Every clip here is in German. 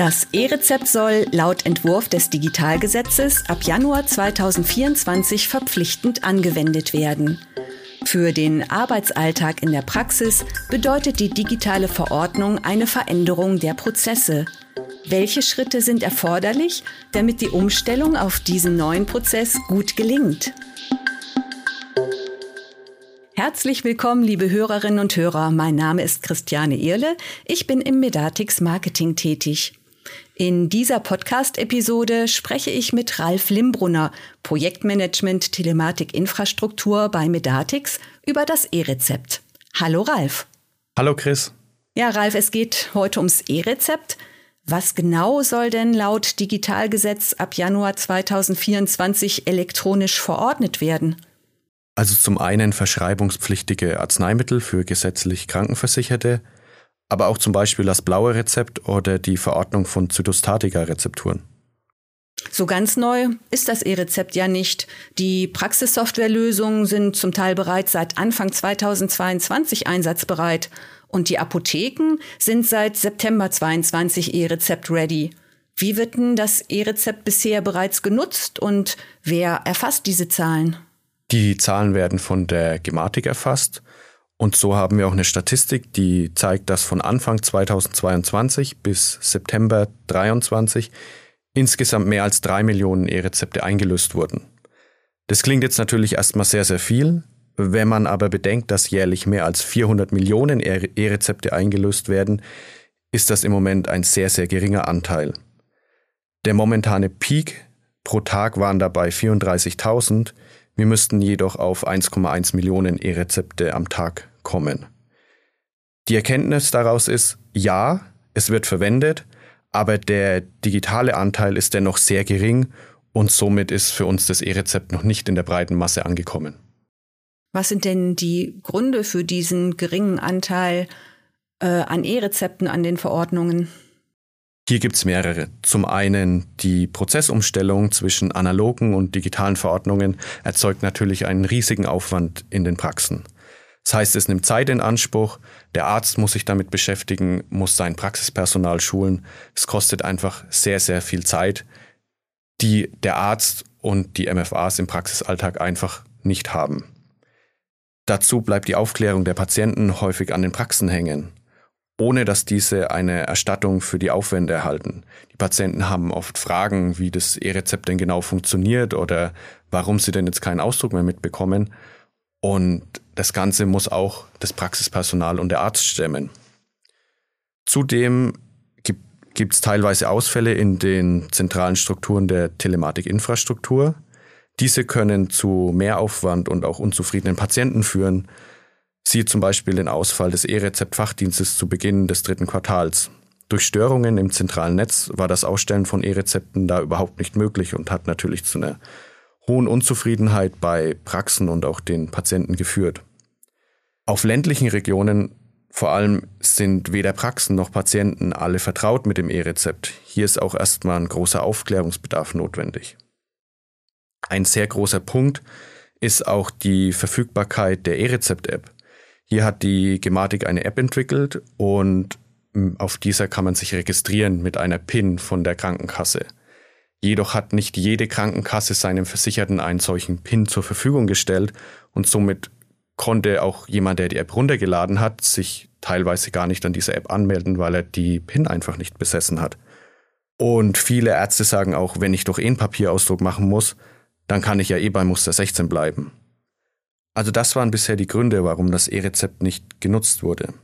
Das E-Rezept soll laut Entwurf des Digitalgesetzes ab Januar 2024 verpflichtend angewendet werden. Für den Arbeitsalltag in der Praxis bedeutet die digitale Verordnung eine Veränderung der Prozesse. Welche Schritte sind erforderlich, damit die Umstellung auf diesen neuen Prozess gut gelingt? Herzlich willkommen, liebe Hörerinnen und Hörer. Mein Name ist Christiane Irle. Ich bin im Medatix Marketing tätig. In dieser Podcast-Episode spreche ich mit Ralf Limbrunner, Projektmanagement Telematik Infrastruktur bei Medatix, über das E-Rezept. Hallo Ralf. Hallo Chris. Ja, Ralf, es geht heute ums E-Rezept. Was genau soll denn laut Digitalgesetz ab Januar 2024 elektronisch verordnet werden? Also zum einen verschreibungspflichtige Arzneimittel für gesetzlich Krankenversicherte, aber auch zum Beispiel das blaue Rezept oder die Verordnung von Zytostatika-Rezepturen. So ganz neu ist das E-Rezept ja nicht. Die Praxissoftwarelösungen sind zum Teil bereits seit Anfang 2022 einsatzbereit und die Apotheken sind seit September 22 E-Rezept ready. Wie wird denn das E-Rezept bisher bereits genutzt und wer erfasst diese Zahlen? Die Zahlen werden von der Gematik erfasst. Und so haben wir auch eine Statistik, die zeigt, dass von Anfang 2022 bis September 2023 insgesamt mehr als drei Millionen E-Rezepte eingelöst wurden. Das klingt jetzt natürlich erstmal sehr, sehr viel. Wenn man aber bedenkt, dass jährlich mehr als 400 Millionen E-Rezepte eingelöst werden, ist das im Moment ein sehr, sehr geringer Anteil. Der momentane Peak pro Tag waren dabei 34.000. Wir müssten jedoch auf 1,1 Millionen E-Rezepte am Tag kommen. Die Erkenntnis daraus ist, ja, es wird verwendet, aber der digitale Anteil ist dennoch sehr gering und somit ist für uns das E-Rezept noch nicht in der breiten Masse angekommen. Was sind denn die Gründe für diesen geringen Anteil äh, an E-Rezepten an den Verordnungen? Hier gibt's mehrere. Zum einen die Prozessumstellung zwischen analogen und digitalen Verordnungen erzeugt natürlich einen riesigen Aufwand in den Praxen. Das heißt, es nimmt Zeit in Anspruch, der Arzt muss sich damit beschäftigen, muss sein Praxispersonal schulen. Es kostet einfach sehr, sehr viel Zeit, die der Arzt und die MFAs im Praxisalltag einfach nicht haben. Dazu bleibt die Aufklärung der Patienten häufig an den Praxen hängen ohne dass diese eine Erstattung für die Aufwände erhalten. Die Patienten haben oft Fragen, wie das E-Rezept denn genau funktioniert oder warum sie denn jetzt keinen Ausdruck mehr mitbekommen. Und das Ganze muss auch das Praxispersonal und der Arzt stemmen. Zudem gibt es teilweise Ausfälle in den zentralen Strukturen der Telematikinfrastruktur. Diese können zu Mehraufwand und auch unzufriedenen Patienten führen, Siehe zum Beispiel den Ausfall des E-Rezept-Fachdienstes zu Beginn des dritten Quartals. Durch Störungen im zentralen Netz war das Ausstellen von E-Rezepten da überhaupt nicht möglich und hat natürlich zu einer hohen Unzufriedenheit bei Praxen und auch den Patienten geführt. Auf ländlichen Regionen vor allem sind weder Praxen noch Patienten alle vertraut mit dem E-Rezept. Hier ist auch erstmal ein großer Aufklärungsbedarf notwendig. Ein sehr großer Punkt ist auch die Verfügbarkeit der E-Rezept-App. Hier hat die Gematik eine App entwickelt und hm, auf dieser kann man sich registrieren mit einer PIN von der Krankenkasse. Jedoch hat nicht jede Krankenkasse seinem Versicherten einen solchen PIN zur Verfügung gestellt und somit konnte auch jemand, der die App runtergeladen hat, sich teilweise gar nicht an dieser App anmelden, weil er die PIN einfach nicht besessen hat. Und viele Ärzte sagen auch, wenn ich doch eh einen Papierausdruck machen muss, dann kann ich ja eh bei Muster 16 bleiben. Also das waren bisher die Gründe, warum das E-Rezept nicht genutzt wurde.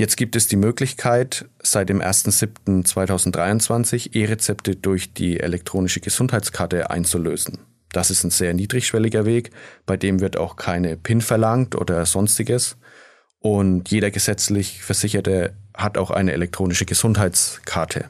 Jetzt gibt es die Möglichkeit, seit dem 1.7.2023 E-Rezepte durch die elektronische Gesundheitskarte einzulösen. Das ist ein sehr niedrigschwelliger Weg, bei dem wird auch keine PIN verlangt oder sonstiges. Und jeder gesetzlich Versicherte hat auch eine elektronische Gesundheitskarte.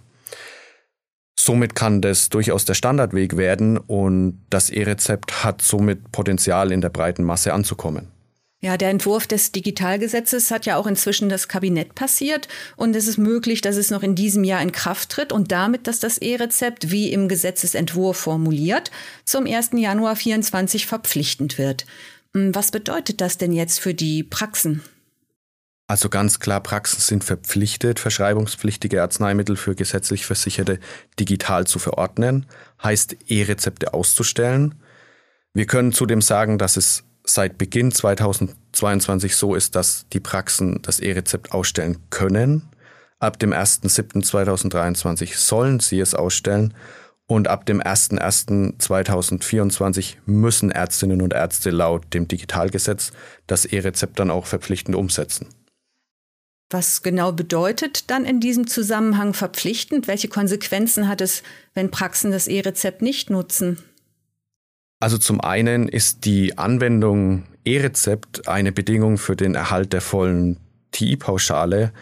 Somit kann das durchaus der Standardweg werden und das E-Rezept hat somit Potenzial in der breiten Masse anzukommen. Ja, der Entwurf des Digitalgesetzes hat ja auch inzwischen das Kabinett passiert und es ist möglich, dass es noch in diesem Jahr in Kraft tritt und damit, dass das E-Rezept wie im Gesetzesentwurf formuliert zum 1. Januar 2024 verpflichtend wird. Hm, was bedeutet das denn jetzt für die Praxen? Also ganz klar, Praxen sind verpflichtet, verschreibungspflichtige Arzneimittel für gesetzlich Versicherte digital zu verordnen, heißt E-Rezepte auszustellen. Wir können zudem sagen, dass es seit Beginn 2022 so ist, dass die Praxen das E-Rezept ausstellen können. Ab dem 1.7.2023 sollen sie es ausstellen und ab dem 01.01.2024 müssen Ärztinnen und Ärzte laut dem Digitalgesetz das E-Rezept dann auch verpflichtend umsetzen. Was genau bedeutet dann in diesem Zusammenhang verpflichtend? Welche Konsequenzen hat es, wenn Praxen das E-Rezept nicht nutzen? Also zum einen ist die Anwendung E-Rezept eine Bedingung für den Erhalt der vollen TI-Pauschale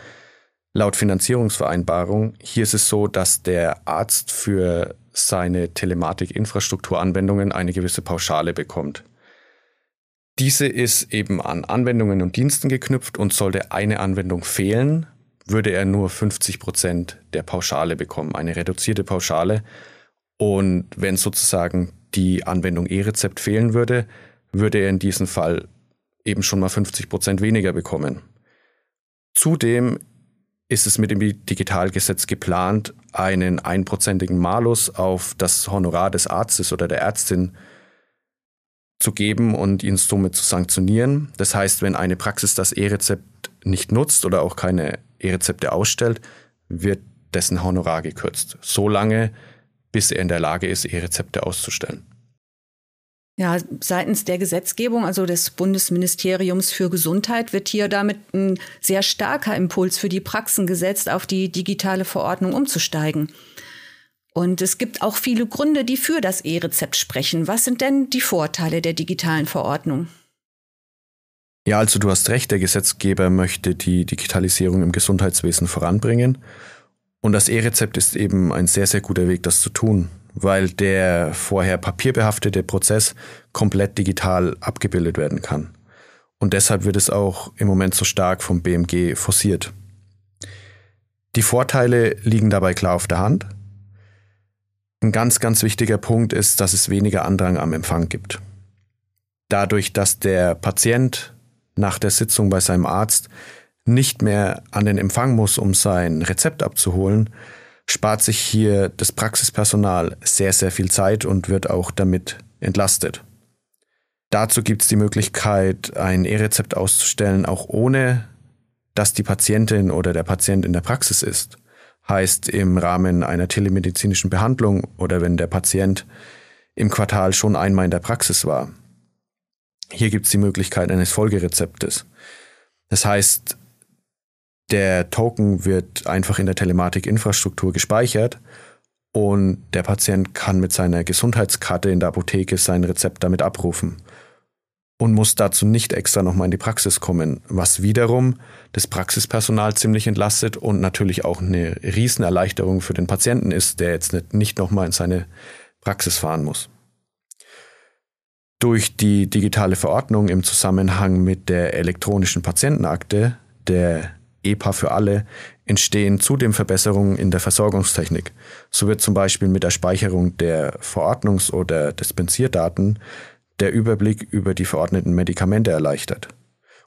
laut Finanzierungsvereinbarung. Hier ist es so, dass der Arzt für seine Telematik-Infrastrukturanwendungen eine gewisse Pauschale bekommt. Diese ist eben an Anwendungen und Diensten geknüpft und sollte eine Anwendung fehlen, würde er nur 50 Prozent der Pauschale bekommen, eine reduzierte Pauschale. Und wenn sozusagen die Anwendung E-Rezept fehlen würde, würde er in diesem Fall eben schon mal 50 Prozent weniger bekommen. Zudem ist es mit dem Digitalgesetz geplant, einen einprozentigen Malus auf das Honorar des Arztes oder der Ärztin zu geben und ihn somit zu sanktionieren. Das heißt, wenn eine Praxis das E-Rezept nicht nutzt oder auch keine E-Rezepte ausstellt, wird dessen Honorar gekürzt. So lange, bis er in der Lage ist, E-Rezepte auszustellen. Ja, seitens der Gesetzgebung, also des Bundesministeriums für Gesundheit, wird hier damit ein sehr starker Impuls für die Praxen gesetzt, auf die digitale Verordnung umzusteigen. Und es gibt auch viele Gründe, die für das E-Rezept sprechen. Was sind denn die Vorteile der digitalen Verordnung? Ja, also du hast recht, der Gesetzgeber möchte die Digitalisierung im Gesundheitswesen voranbringen. Und das E-Rezept ist eben ein sehr, sehr guter Weg, das zu tun, weil der vorher papierbehaftete Prozess komplett digital abgebildet werden kann. Und deshalb wird es auch im Moment so stark vom BMG forciert. Die Vorteile liegen dabei klar auf der Hand. Ein ganz, ganz wichtiger Punkt ist, dass es weniger Andrang am Empfang gibt. Dadurch, dass der Patient nach der Sitzung bei seinem Arzt nicht mehr an den Empfang muss, um sein Rezept abzuholen, spart sich hier das Praxispersonal sehr, sehr viel Zeit und wird auch damit entlastet. Dazu gibt es die Möglichkeit, ein E-Rezept auszustellen, auch ohne dass die Patientin oder der Patient in der Praxis ist heißt im Rahmen einer telemedizinischen Behandlung oder wenn der Patient im Quartal schon einmal in der Praxis war. Hier gibt es die Möglichkeit eines Folgerezeptes. Das heißt, der Token wird einfach in der Telematik-Infrastruktur gespeichert und der Patient kann mit seiner Gesundheitskarte in der Apotheke sein Rezept damit abrufen und muss dazu nicht extra nochmal in die Praxis kommen, was wiederum das Praxispersonal ziemlich entlastet und natürlich auch eine Riesenerleichterung für den Patienten ist, der jetzt nicht, nicht nochmal in seine Praxis fahren muss. Durch die digitale Verordnung im Zusammenhang mit der elektronischen Patientenakte, der EPA für alle, entstehen zudem Verbesserungen in der Versorgungstechnik. So wird zum Beispiel mit der Speicherung der Verordnungs- oder Dispensierdaten der Überblick über die verordneten Medikamente erleichtert.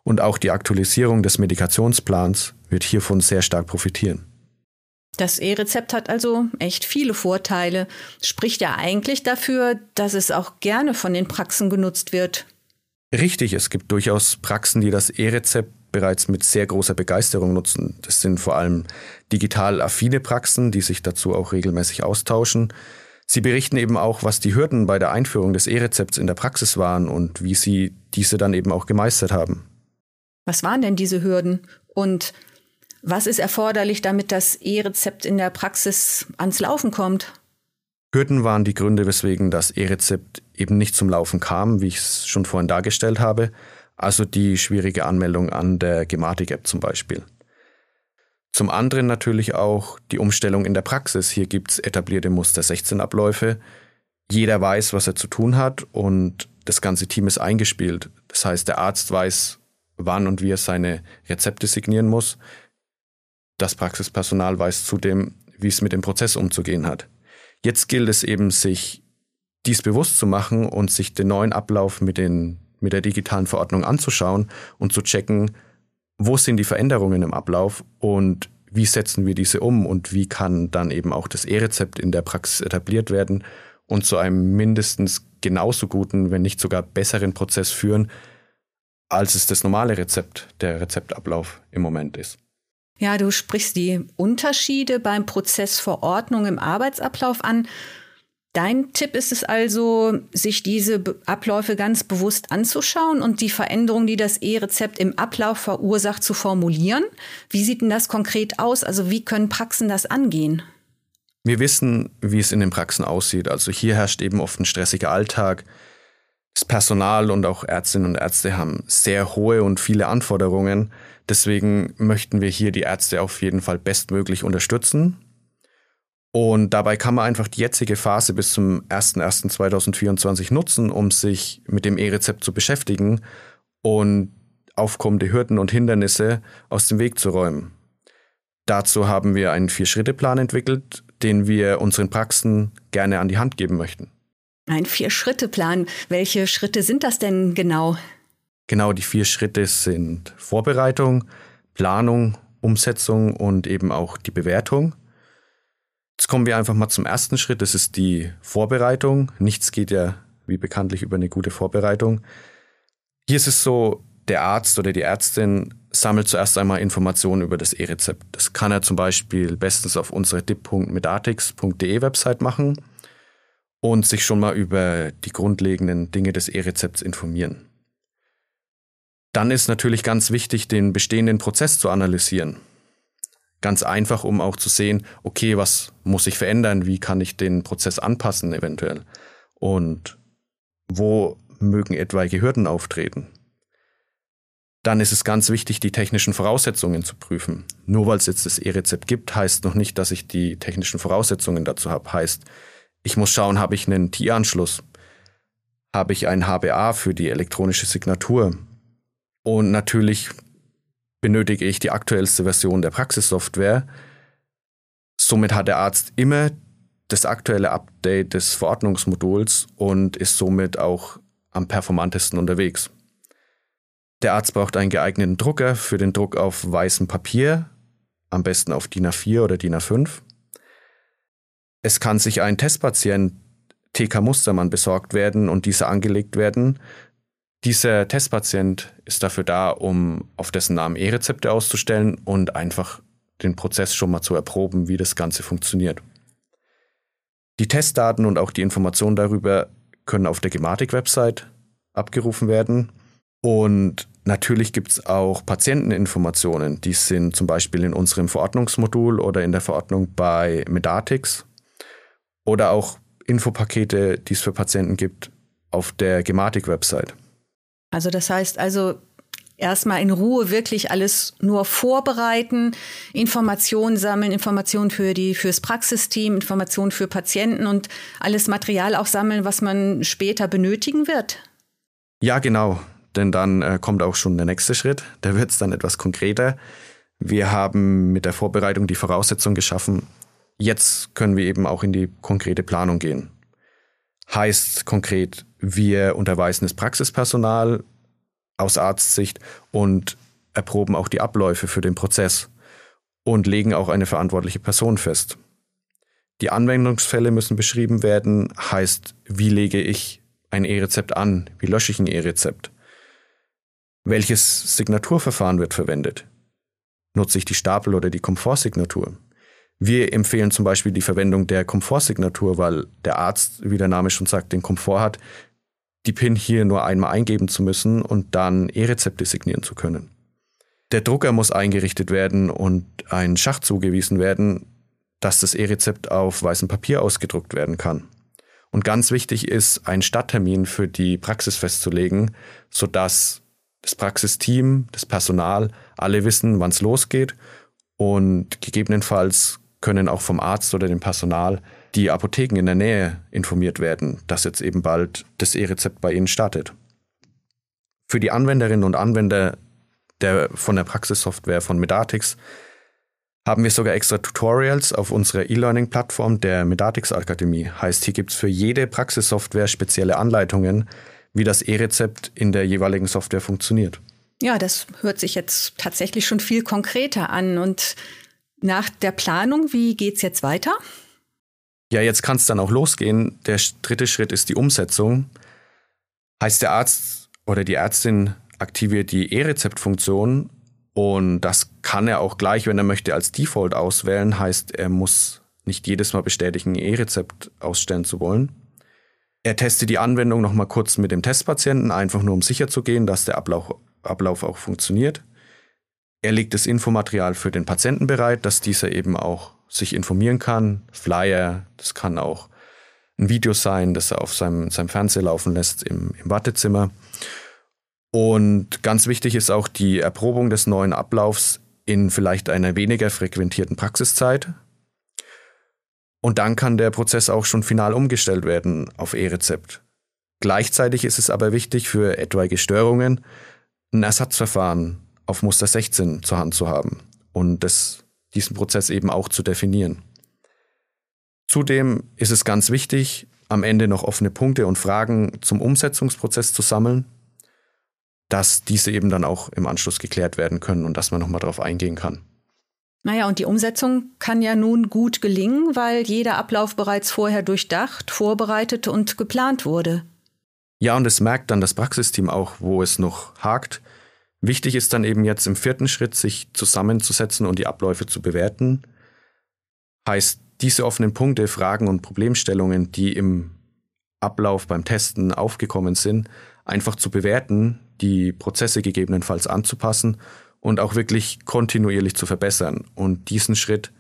Und auch die Aktualisierung des Medikationsplans wird hiervon sehr stark profitieren. Das E-Rezept hat also echt viele Vorteile, spricht ja eigentlich dafür, dass es auch gerne von den Praxen genutzt wird. Richtig, es gibt durchaus Praxen, die das E-Rezept bereits mit sehr großer Begeisterung nutzen. Das sind vor allem digital affine Praxen, die sich dazu auch regelmäßig austauschen. Sie berichten eben auch, was die Hürden bei der Einführung des E-Rezepts in der Praxis waren und wie sie diese dann eben auch gemeistert haben. Was waren denn diese Hürden und was ist erforderlich, damit das E-Rezept in der Praxis ans Laufen kommt? Hürden waren die Gründe, weswegen das E-Rezept eben nicht zum Laufen kam, wie ich es schon vorhin dargestellt habe, also die schwierige Anmeldung an der Gematik-App zum Beispiel. Zum anderen natürlich auch die Umstellung in der Praxis. Hier gibt es etablierte Muster 16 Abläufe. Jeder weiß, was er zu tun hat und das ganze Team ist eingespielt. Das heißt, der Arzt weiß, wann und wie er seine Rezepte signieren muss. Das Praxispersonal weiß zudem, wie es mit dem Prozess umzugehen hat. Jetzt gilt es eben, sich dies bewusst zu machen und sich den neuen Ablauf mit, den, mit der digitalen Verordnung anzuschauen und zu checken, wo sind die Veränderungen im Ablauf und wie setzen wir diese um und wie kann dann eben auch das E-Rezept in der Praxis etabliert werden und zu einem mindestens genauso guten, wenn nicht sogar besseren Prozess führen, als es das normale Rezept, der Rezeptablauf im Moment ist. Ja, du sprichst die Unterschiede beim Prozessverordnung im Arbeitsablauf an. Dein Tipp ist es also, sich diese Abläufe ganz bewusst anzuschauen und die Veränderungen, die das E-Rezept im Ablauf verursacht, zu formulieren. Wie sieht denn das konkret aus? Also wie können Praxen das angehen? Wir wissen, wie es in den Praxen aussieht. Also hier herrscht eben oft ein stressiger Alltag. Das Personal und auch Ärztinnen und Ärzte haben sehr hohe und viele Anforderungen. Deswegen möchten wir hier die Ärzte auf jeden Fall bestmöglich unterstützen und dabei kann man einfach die jetzige Phase bis zum 01.01.2024 nutzen, um sich mit dem E-Rezept zu beschäftigen und aufkommende Hürden und Hindernisse aus dem Weg zu räumen. Dazu haben wir einen Vier-Schritte-Plan entwickelt, den wir unseren Praxen gerne an die Hand geben möchten. Ein Vier-Schritte-Plan. Welche Schritte sind das denn genau? Genau, die vier Schritte sind Vorbereitung, Planung, Umsetzung und eben auch die Bewertung. Jetzt kommen wir einfach mal zum ersten Schritt. Das ist die Vorbereitung. Nichts geht ja wie bekanntlich über eine gute Vorbereitung. Hier ist es so, der Arzt oder die Ärztin sammelt zuerst einmal Informationen über das E-Rezept. Das kann er zum Beispiel bestens auf unsere dip.medatix.de Website machen und sich schon mal über die grundlegenden Dinge des E-Rezepts informieren. Dann ist natürlich ganz wichtig, den bestehenden Prozess zu analysieren. Ganz einfach, um auch zu sehen, okay, was muss ich verändern? Wie kann ich den Prozess anpassen eventuell? Und wo mögen etwaige Hürden auftreten? Dann ist es ganz wichtig, die technischen Voraussetzungen zu prüfen. Nur weil es jetzt das E-Rezept gibt, heißt noch nicht, dass ich die technischen Voraussetzungen dazu habe. Heißt, ich muss schauen, habe ich einen TI-Anschluss? Habe ich ein HBA für die elektronische Signatur? Und natürlich benötige ich die aktuellste Version der Praxissoftware. Somit hat der Arzt immer das aktuelle Update des Verordnungsmoduls und ist somit auch am performantesten unterwegs. Der Arzt braucht einen geeigneten Drucker für den Druck auf weißem Papier, am besten auf DIN A4 oder DIN A5. Es kann sich ein Testpatient TK Mustermann besorgt werden und dieser angelegt werden, dieser Testpatient ist dafür da, um auf dessen Namen E-Rezepte auszustellen und einfach den Prozess schon mal zu erproben, wie das Ganze funktioniert. Die Testdaten und auch die Informationen darüber können auf der Gematik-Website abgerufen werden. Und natürlich gibt es auch Patienteninformationen. Die sind zum Beispiel in unserem Verordnungsmodul oder in der Verordnung bei Medatix. Oder auch Infopakete, die es für Patienten gibt, auf der Gematik-Website. Also das heißt also erstmal in Ruhe wirklich alles nur vorbereiten, Informationen sammeln, Informationen für die fürs Praxisteam, Informationen für Patienten und alles Material auch sammeln, was man später benötigen wird. Ja, genau, denn dann äh, kommt auch schon der nächste Schritt, da wird es dann etwas konkreter. Wir haben mit der Vorbereitung die Voraussetzung geschaffen, jetzt können wir eben auch in die konkrete Planung gehen. Heißt konkret, wir unterweisen das Praxispersonal aus Arztsicht und erproben auch die Abläufe für den Prozess und legen auch eine verantwortliche Person fest. Die Anwendungsfälle müssen beschrieben werden, heißt, wie lege ich ein E-Rezept an, wie lösche ich ein E-Rezept, welches Signaturverfahren wird verwendet, nutze ich die Stapel- oder die Komfortsignatur, wir empfehlen zum Beispiel die Verwendung der Komfortsignatur, weil der Arzt, wie der Name schon sagt, den Komfort hat, die PIN hier nur einmal eingeben zu müssen und dann E-Rezepte signieren zu können. Der Drucker muss eingerichtet werden und ein Schacht zugewiesen werden, dass das E-Rezept auf weißem Papier ausgedruckt werden kann. Und ganz wichtig ist, einen Starttermin für die Praxis festzulegen, sodass das Praxisteam, das Personal, alle wissen, wann es losgeht und gegebenenfalls können auch vom Arzt oder dem Personal die Apotheken in der Nähe informiert werden, dass jetzt eben bald das E-Rezept bei ihnen startet. Für die Anwenderinnen und Anwender der, von der Praxissoftware von Medatix haben wir sogar extra Tutorials auf unserer E-Learning-Plattform der Medatix Akademie. Heißt, hier gibt es für jede Praxissoftware spezielle Anleitungen, wie das E-Rezept in der jeweiligen Software funktioniert. Ja, das hört sich jetzt tatsächlich schon viel konkreter an. Und nach der Planung, wie geht's jetzt weiter? Ja, jetzt kann es dann auch losgehen. Der dritte Schritt ist die Umsetzung. Heißt der Arzt oder die Ärztin aktiviert die E-Rezept-Funktion und das kann er auch gleich, wenn er möchte, als Default auswählen. Heißt, er muss nicht jedes Mal bestätigen, E-Rezept ausstellen zu wollen. Er testet die Anwendung nochmal kurz mit dem Testpatienten, einfach nur um sicher zu gehen, dass der Ablauf, Ablauf auch funktioniert. Er legt das Infomaterial für den Patienten bereit, dass dieser eben auch sich informieren kann. Flyer, das kann auch ein Video sein, das er auf seinem, seinem Fernseher laufen lässt im, im Wartezimmer. Und ganz wichtig ist auch die Erprobung des neuen Ablaufs in vielleicht einer weniger frequentierten Praxiszeit. Und dann kann der Prozess auch schon final umgestellt werden auf E-Rezept. Gleichzeitig ist es aber wichtig für etwaige Störungen, ein Ersatzverfahren auf Muster 16 zur Hand zu haben und das, diesen Prozess eben auch zu definieren. Zudem ist es ganz wichtig, am Ende noch offene Punkte und Fragen zum Umsetzungsprozess zu sammeln, dass diese eben dann auch im Anschluss geklärt werden können und dass man nochmal darauf eingehen kann. Naja, und die Umsetzung kann ja nun gut gelingen, weil jeder Ablauf bereits vorher durchdacht, vorbereitet und geplant wurde. Ja, und es merkt dann das Praxisteam auch, wo es noch hakt. Wichtig ist dann eben jetzt im vierten Schritt, sich zusammenzusetzen und die Abläufe zu bewerten. Heißt, diese offenen Punkte, Fragen und Problemstellungen, die im Ablauf beim Testen aufgekommen sind, einfach zu bewerten, die Prozesse gegebenenfalls anzupassen und auch wirklich kontinuierlich zu verbessern und diesen Schritt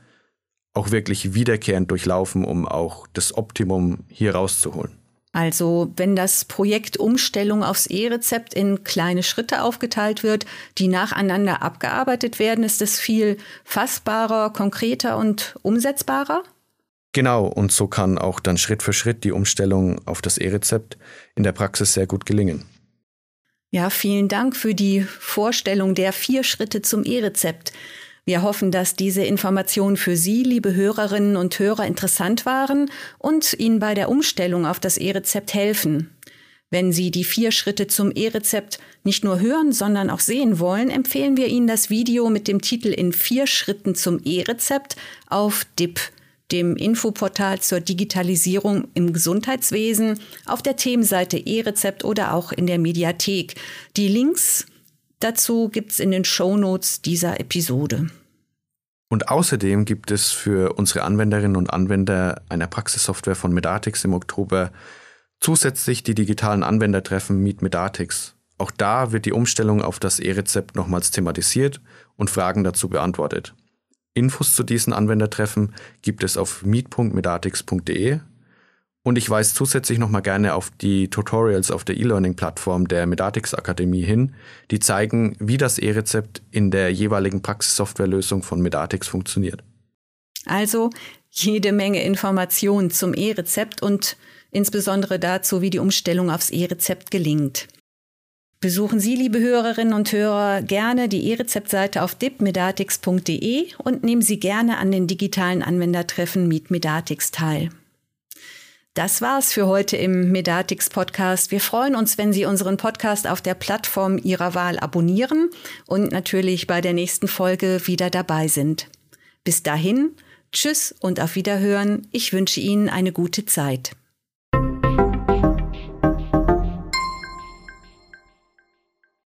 auch wirklich wiederkehrend durchlaufen, um auch das Optimum hier rauszuholen. Also wenn das Projekt Umstellung aufs E-Rezept in kleine Schritte aufgeteilt wird, die nacheinander abgearbeitet werden, ist es viel fassbarer, konkreter und umsetzbarer? Genau, und so kann auch dann Schritt für Schritt die Umstellung auf das E-Rezept in der Praxis sehr gut gelingen. Ja, vielen Dank für die Vorstellung der vier Schritte zum E-Rezept. Wir hoffen, dass diese Informationen für Sie, liebe Hörerinnen und Hörer, interessant waren und Ihnen bei der Umstellung auf das E-Rezept helfen. Wenn Sie die vier Schritte zum E-Rezept nicht nur hören, sondern auch sehen wollen, empfehlen wir Ihnen das Video mit dem Titel In vier Schritten zum E-Rezept auf DIP dem Infoportal zur Digitalisierung im Gesundheitswesen, auf der Themenseite E-Rezept oder auch in der Mediathek. Die Links dazu gibt's in den Show Notes dieser Episode. Und außerdem gibt es für unsere Anwenderinnen und Anwender einer Praxissoftware von Medatix im Oktober zusätzlich die digitalen Anwendertreffen Meet Medatix. Auch da wird die Umstellung auf das E-Rezept nochmals thematisiert und Fragen dazu beantwortet. Infos zu diesen Anwendertreffen gibt es auf meet.medatix.de und ich weise zusätzlich nochmal gerne auf die Tutorials auf der E-Learning-Plattform der Medatix Akademie hin, die zeigen, wie das E-Rezept in der jeweiligen Praxissoftwarelösung von Medatix funktioniert. Also jede Menge Informationen zum E-Rezept und insbesondere dazu, wie die Umstellung aufs E-Rezept gelingt. Besuchen Sie, liebe Hörerinnen und Hörer, gerne die E-Rezept-Seite auf dipmedatix.de und nehmen Sie gerne an den digitalen Anwendertreffen Meet Medatix teil. Das war's für heute im Medatix Podcast. Wir freuen uns, wenn Sie unseren Podcast auf der Plattform Ihrer Wahl abonnieren und natürlich bei der nächsten Folge wieder dabei sind. Bis dahin, tschüss und auf Wiederhören. Ich wünsche Ihnen eine gute Zeit.